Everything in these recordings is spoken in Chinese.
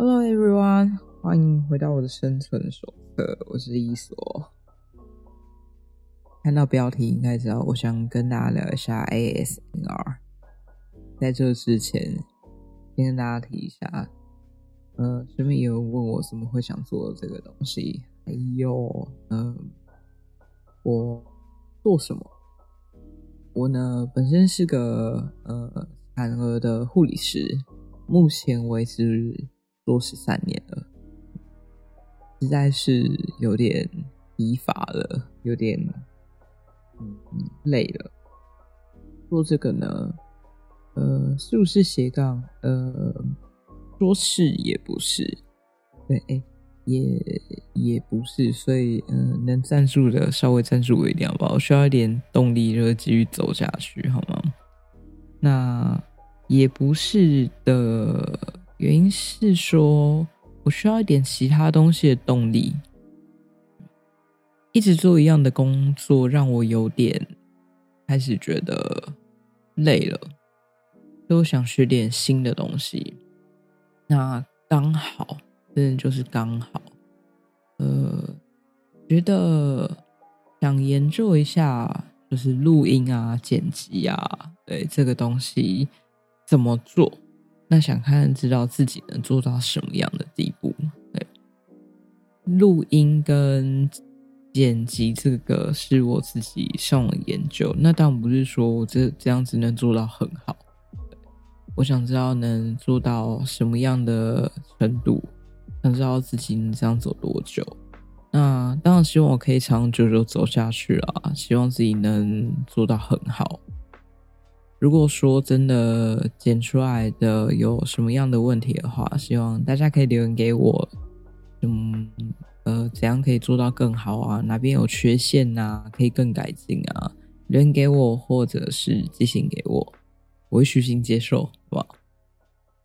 Hello everyone，欢迎回到我的生存手册，我是伊索。看到标题应该知道，我想跟大家聊一下 ASMR。在这之前，先跟大家提一下，呃，身边有人问我怎么会想做这个东西，还有，嗯，我做什么？我呢，本身是个呃产儿的护理师。目前为止做十三年了，实在是有点疲乏了，有点嗯累了。做这个呢，呃，是不是斜杠？呃，说是也不是，对，哎，也也不是。所以，嗯，能赞助的稍微赞助我一点好不好？我需要一点动力，就继续走下去，好吗？那。也不是的原因是说，我需要一点其他东西的动力。一直做一样的工作，让我有点开始觉得累了，都想学点新的东西。那刚好，真的就是刚好，呃，觉得想研究一下，就是录音啊、剪辑啊，对这个东西。怎么做？那想看知道自己能做到什么样的地步？对，录音跟剪辑这个是我自己上网研究。那当然不是说我这这样子能做到很好。我想知道能做到什么样的程度，想知道自己能这样走多久。那当然希望我可以长久久走下去啊，希望自己能做到很好。如果说真的剪出来的有什么样的问题的话，希望大家可以留言给我，嗯，呃，怎样可以做到更好啊？哪边有缺陷呐？可以更改进啊？留言给我，或者是寄信给我，我会虚心接受，好不好？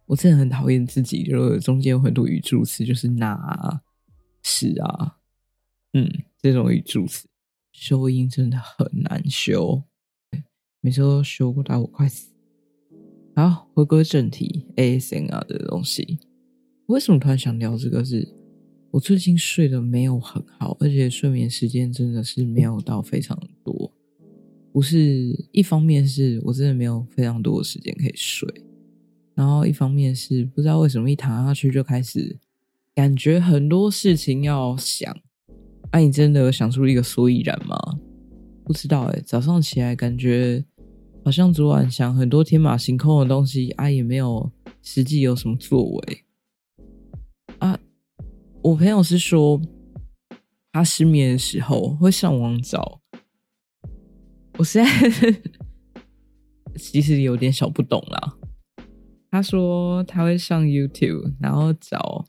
我真的很讨厌自己，就是中间有很多语助词，就是哪、是啊，嗯，这种语助词修音真的很难修。每次都修过，打我快死。好，回归正题，ASMR 的东西，为什么突然想聊这个？是我最近睡得没有很好，而且睡眠时间真的是没有到非常多。不是一方面是我真的没有非常多的时间可以睡，然后一方面是不知道为什么一躺下去就开始感觉很多事情要想。那你真的想出一个所以然吗？不知道哎，早上起来感觉。好像昨晚想很多天马行空的东西啊，也没有实际有什么作为啊。我朋友是说，他失眠的时候会上网找。我现在其实有点小不懂啦。他说他会上 YouTube，然后找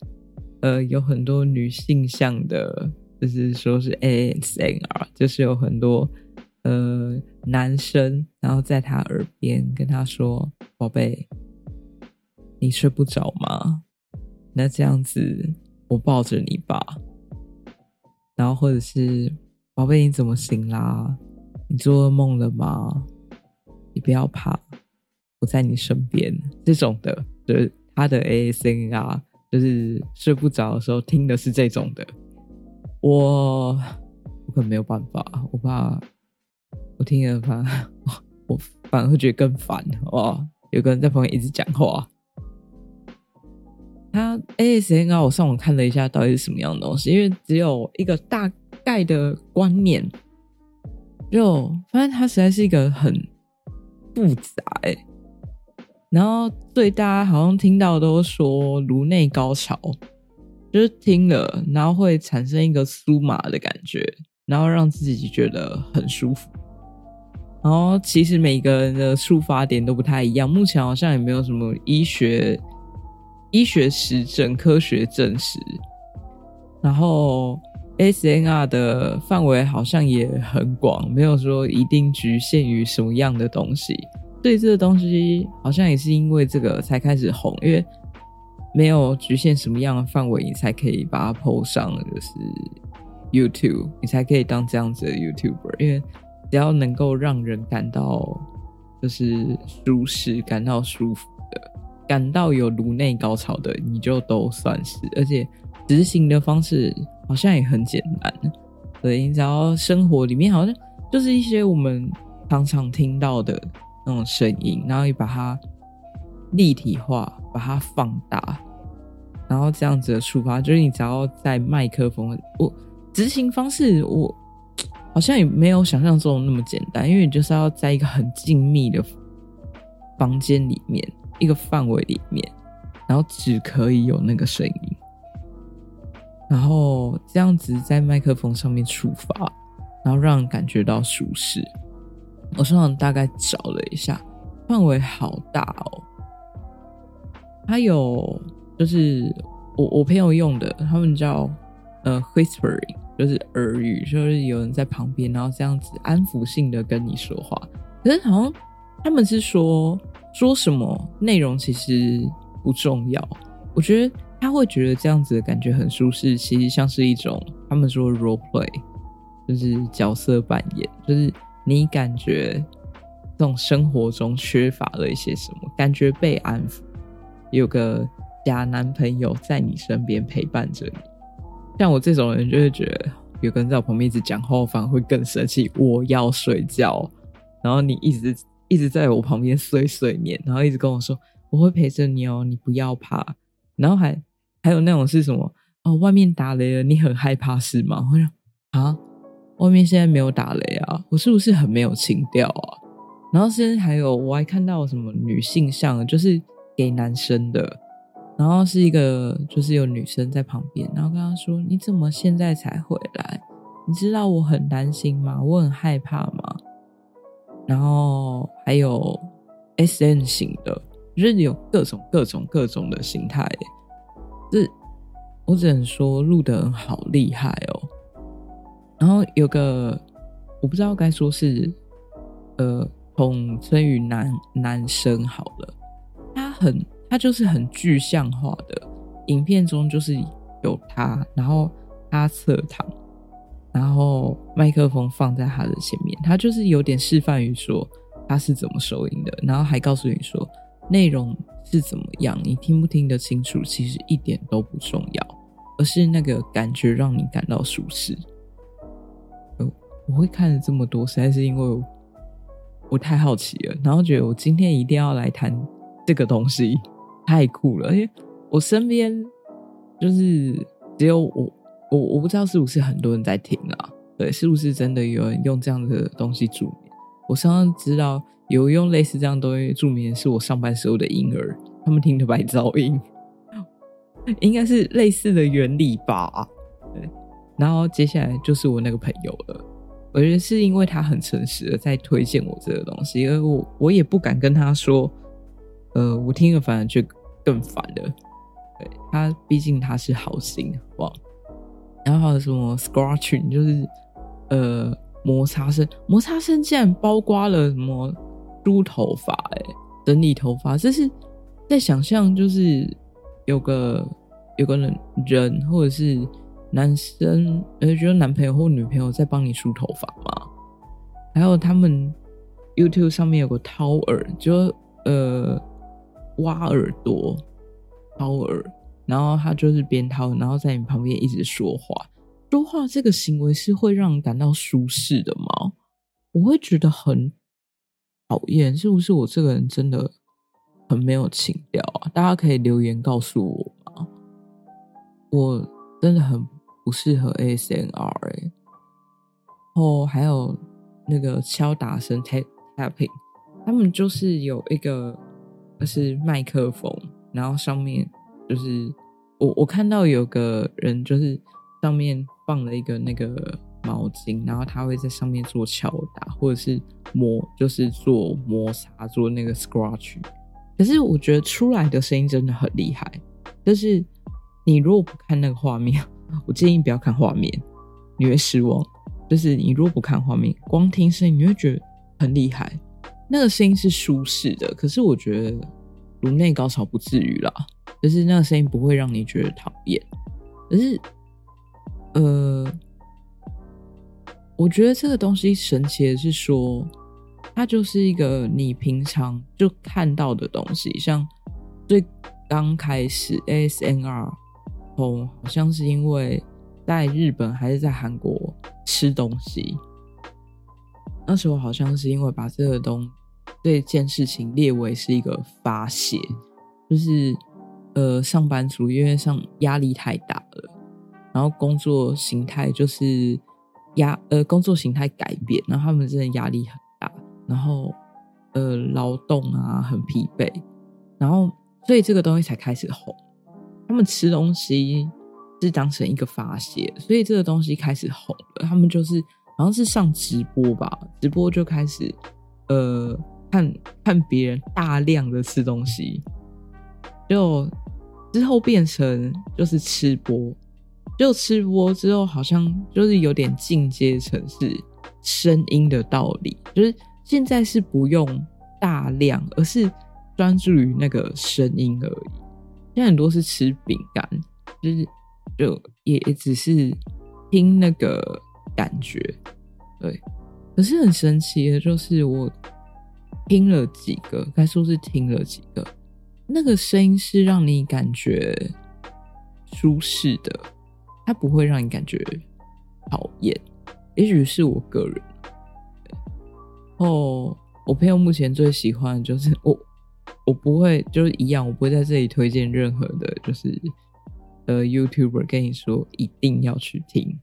呃有很多女性向的，就是说是 ASMR，就是有很多。呃，男生，然后在他耳边跟他说：“宝贝，你睡不着吗？那这样子，我抱着你吧。然后或者是，宝贝，你怎么醒啦？你做噩梦了吗？你不要怕，我在你身边。这种的，就是他的 A S N 啊，就是睡不着的时候听的是这种的。我，我可没有办法，我怕。”我听了反而，我反而会觉得更烦哇！有个人在旁边一直讲话。他 ASN 我上网看了一下，到底是什么样的东西？因为只有一个大概的观念，就发现它实在是一个很复杂。然后对大家好像听到都说颅内高潮，就是听了然后会产生一个酥麻的感觉，然后让自己觉得很舒服。然后其实每个人的触发点都不太一样，目前好像也没有什么医学医学实证、科学证实。然后 S N R 的范围好像也很广，没有说一定局限于什么样的东西。对这个东西好像也是因为这个才开始红，因为没有局限什么样的范围，你才可以把它 PO 上，就是 YouTube，你才可以当这样子的 YouTuber，因为。只要能够让人感到就是舒适、感到舒服的，感到有颅内高潮的，你就都算是，而且执行的方式好像也很简单。对，你只要生活里面好像就是一些我们常常听到的那种声音，然后你把它立体化，把它放大，然后这样子的触发，就是你只要在麦克风，我执行方式我。好像也没有想象中那么简单，因为你就是要在一个很静谧的房间里面，一个范围里面，然后只可以有那个声音，然后这样子在麦克风上面触发，然后让人感觉到舒适。我上网大概找了一下，范围好大哦。它有就是我我朋友用的，他们叫呃 whispering。就是耳语，就是有人在旁边，然后这样子安抚性的跟你说话。可是好像他们是说说什么内容其实不重要。我觉得他会觉得这样子的感觉很舒适，其实像是一种他们说 role play，就是角色扮演，就是你感觉这种生活中缺乏了一些什么，感觉被安抚，有个假男朋友在你身边陪伴着你。像我这种人，就会觉得有个人在我旁边一直讲话，反而会更生气。我要睡觉，然后你一直一直在我旁边碎碎念，然后一直跟我说我会陪着你哦，你不要怕。然后还还有那种是什么哦，外面打雷了，你很害怕是吗？我说啊，外面现在没有打雷啊，我是不是很没有情调啊？然后现在还有我还看到什么女性像，就是给男生的。然后是一个，就是有女生在旁边，然后跟他说：“你怎么现在才回来？你知道我很担心吗？我很害怕吗？”然后还有 S N 型的，就是有各种各种各种的形态。这我只能说录的好厉害哦。然后有个我不知道该说是呃，统称于男男生好了，他很。他就是很具象化的，影片中就是有他，然后他侧躺，然后麦克风放在他的前面，他就是有点示范于说他是怎么收音的，然后还告诉你说内容是怎么样，你听不听得清楚其实一点都不重要，而是那个感觉让你感到舒适。我会看了这么多，实在是因为我太好奇了，然后觉得我今天一定要来谈这个东西。太酷了！而且我身边就是只有我，我我不知道是不是很多人在听啊？对，是不是真的有人用这样的东西助眠？我上上知道有用类似这样东西助眠，是我上班时候的婴儿，他们听的白噪音，应该是类似的原理吧？对。然后接下来就是我那个朋友了，我觉得是因为他很诚实的在推荐我这个东西，而我我也不敢跟他说。呃，我听了反而就更烦了。对他，毕竟他是好心哇。然后还有什么 scratching，就是呃摩擦声，摩擦声竟然包括了什么梳头发，哎，整理头发，这是在想象，就是有个有个人人或者是男生，呃，觉得男朋友或女朋友在帮你梳头发吗？还有他们 YouTube 上面有个掏耳，就呃。挖耳朵，掏耳，然后他就是边掏，然后在你旁边一直说话。说话这个行为是会让你感到舒适的吗？我会觉得很讨厌，是不是我这个人真的很没有情调啊？大家可以留言告诉我吗？我真的很不适合 ASMR 哎。哦，还有那个敲打声 tap tapping，他们就是有一个。是麦克风，然后上面就是我我看到有个人，就是上面放了一个那个毛巾，然后他会在上面做敲打，或者是磨，就是做摩擦，做那个 scratch。可是我觉得出来的声音真的很厉害。但是你如果不看那个画面，我建议不要看画面，你会失望。就是你如果不看画面，光听声音，你会觉得很厉害。那个声音是舒适的，可是我觉得颅内高潮不至于啦，就是那个声音不会让你觉得讨厌。可是，呃，我觉得这个东西神奇的是说，它就是一个你平常就看到的东西，像最刚开始 ASNR 哦，好像是因为在日本还是在韩国吃东西，那时候好像是因为把这个东这件事情列为是一个发泄，就是呃上班族因为上压力太大了，然后工作形态就是压呃工作形态改变，然后他们真的压力很大，然后呃劳动啊很疲惫，然后所以这个东西才开始红。他们吃东西是当成一个发泄，所以这个东西开始红了。他们就是好像是上直播吧，直播就开始呃看看别人大量的吃东西，就之后变成就是吃播，就吃播之后好像就是有点进阶成是声音的道理，就是现在是不用大量，而是专注于那个声音而已。现在很多是吃饼干，就是就也也只是听那个感觉，对。可是很神奇的，就是我听了几个，该说是听了几个，那个声音是让你感觉舒适的，它不会让你感觉讨厌。也许是我个人。哦，我朋友目前最喜欢的就是我。我不会，就是一样，我不会在这里推荐任何的，就是呃，YouTuber 跟你说一定要去听，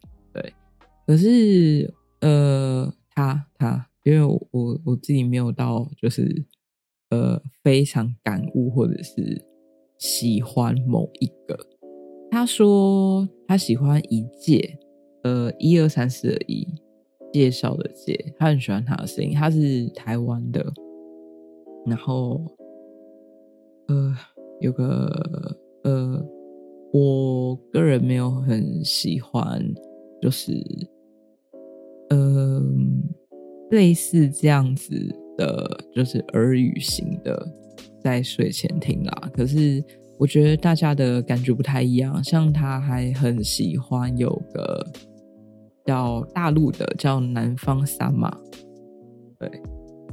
可是呃，他他，因为我我自己没有到，就是呃，非常感悟或者是喜欢某一个。他说他喜欢一届，呃，一二三四的一介绍的介，他很喜欢他的声音，他是台湾的，然后。呃，有个呃，我个人没有很喜欢，就是呃，类似这样子的，就是耳语型的，在睡前听啦。可是我觉得大家的感觉不太一样，像他还很喜欢有个叫大陆的，叫南方三马。对，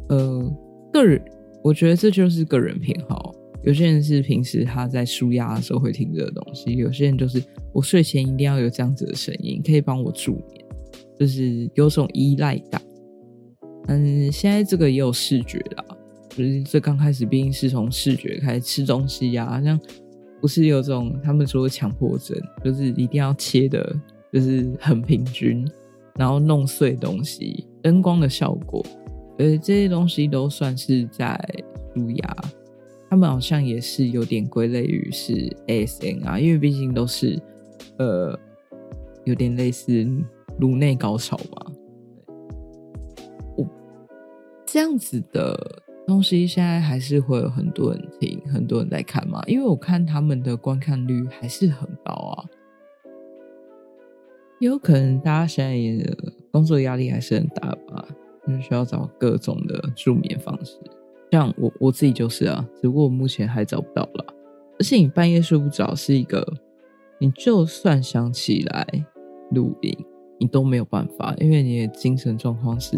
呃，个人我觉得这就是个人偏好。有些人是平时他在舒压的时候会听这个东西，有些人就是我睡前一定要有这样子的声音，可以帮我助眠，就是有种依赖感。嗯，现在这个也有视觉啦，就是这刚开始毕竟是从视觉开始吃东西呀，像不是有种他们说强迫症，就是一定要切的，就是很平均，然后弄碎东西，灯光的效果，呃，这些东西都算是在舒压。他们好像也是有点归类于是 ASN 啊，因为毕竟都是呃有点类似颅内高潮嘛。我这样子的东西现在还是会有很多人听，很多人在看嘛。因为我看他们的观看率还是很高啊。也有可能大家现在也工作压力还是很大吧，嗯，需要找各种的助眠方式。像我我自己就是啊，只不过我目前还找不到了。而且你半夜睡不着是一个，你就算想起来录音，你都没有办法，因为你的精神状况是：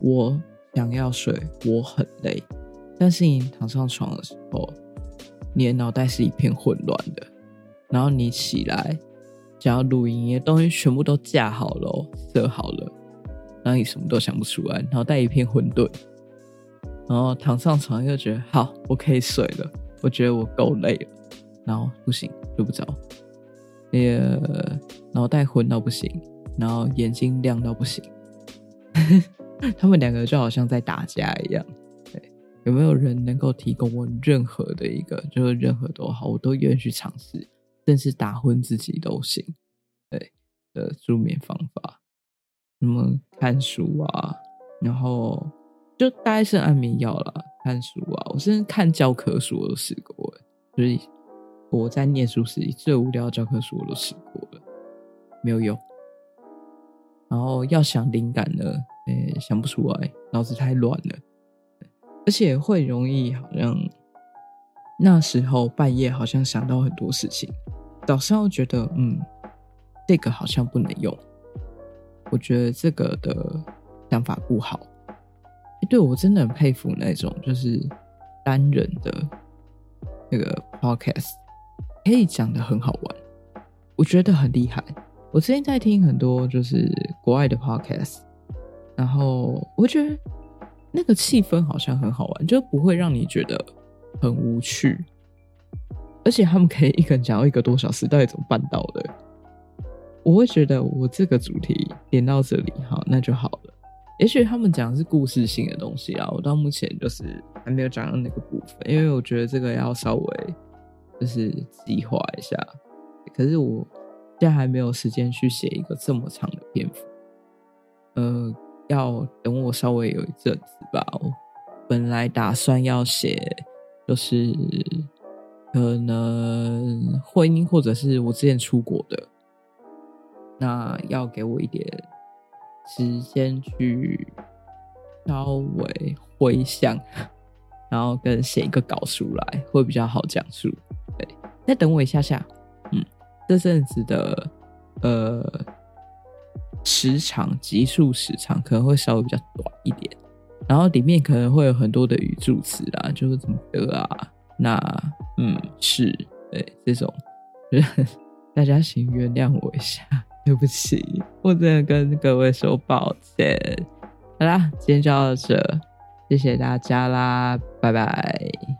我想要睡，我很累。但是你躺上床的时候，你的脑袋是一片混乱的。然后你起来想要录音，你的东西全部都架好了，设好了，然后你什么都想不出来，脑袋一片混沌。然后躺上床又觉得好，我可以睡了。我觉得我够累了，然后不行，睡不着，也脑袋昏到不行，然后眼睛亮到不行。他们两个就好像在打架一样。对，有没有人能够提供我任何的一个，就是任何都好，我都愿意去尝试，甚至打昏自己都行。对的助眠方法，什么看书啊，然后。就大概是安眠药了，看书啊，我甚至看教科书我都试过，所以我在念书时最无聊的教科书我都试过了，没有用。然后要想灵感呢，诶，想不出来，脑子太乱了，而且会容易好像那时候半夜好像想到很多事情，早上又觉得嗯，这个好像不能用，我觉得这个的想法不好。对我真的很佩服那种就是单人的那个 podcast 可以讲的很好玩，我觉得很厉害。我之前在听很多就是国外的 podcast，然后我觉得那个气氛好像很好玩，就不会让你觉得很无趣。而且他们可以一个人讲到一个多小时，到底怎么办到的？我会觉得我这个主题点到这里，好，那就好了。也许他们讲的是故事性的东西啊，我到目前就是还没有讲到那个部分，因为我觉得这个要稍微就是计划一下。可是我现在还没有时间去写一个这么长的篇幅，呃，要等我稍微有一阵子吧。我本来打算要写，就是可能婚姻或者是我之前出国的，那要给我一点。时间去稍微回想，然后跟写一个稿出来，会比较好讲述。对，再等我一下下，嗯，这阵子的呃时长集数时长可能会稍微比较短一点，然后里面可能会有很多的语助词啦，就是怎么的啊，那嗯是，对这种，大家请原谅我一下。对不起，我真的跟各位说抱歉。好啦，今天就到这，谢谢大家啦，拜拜。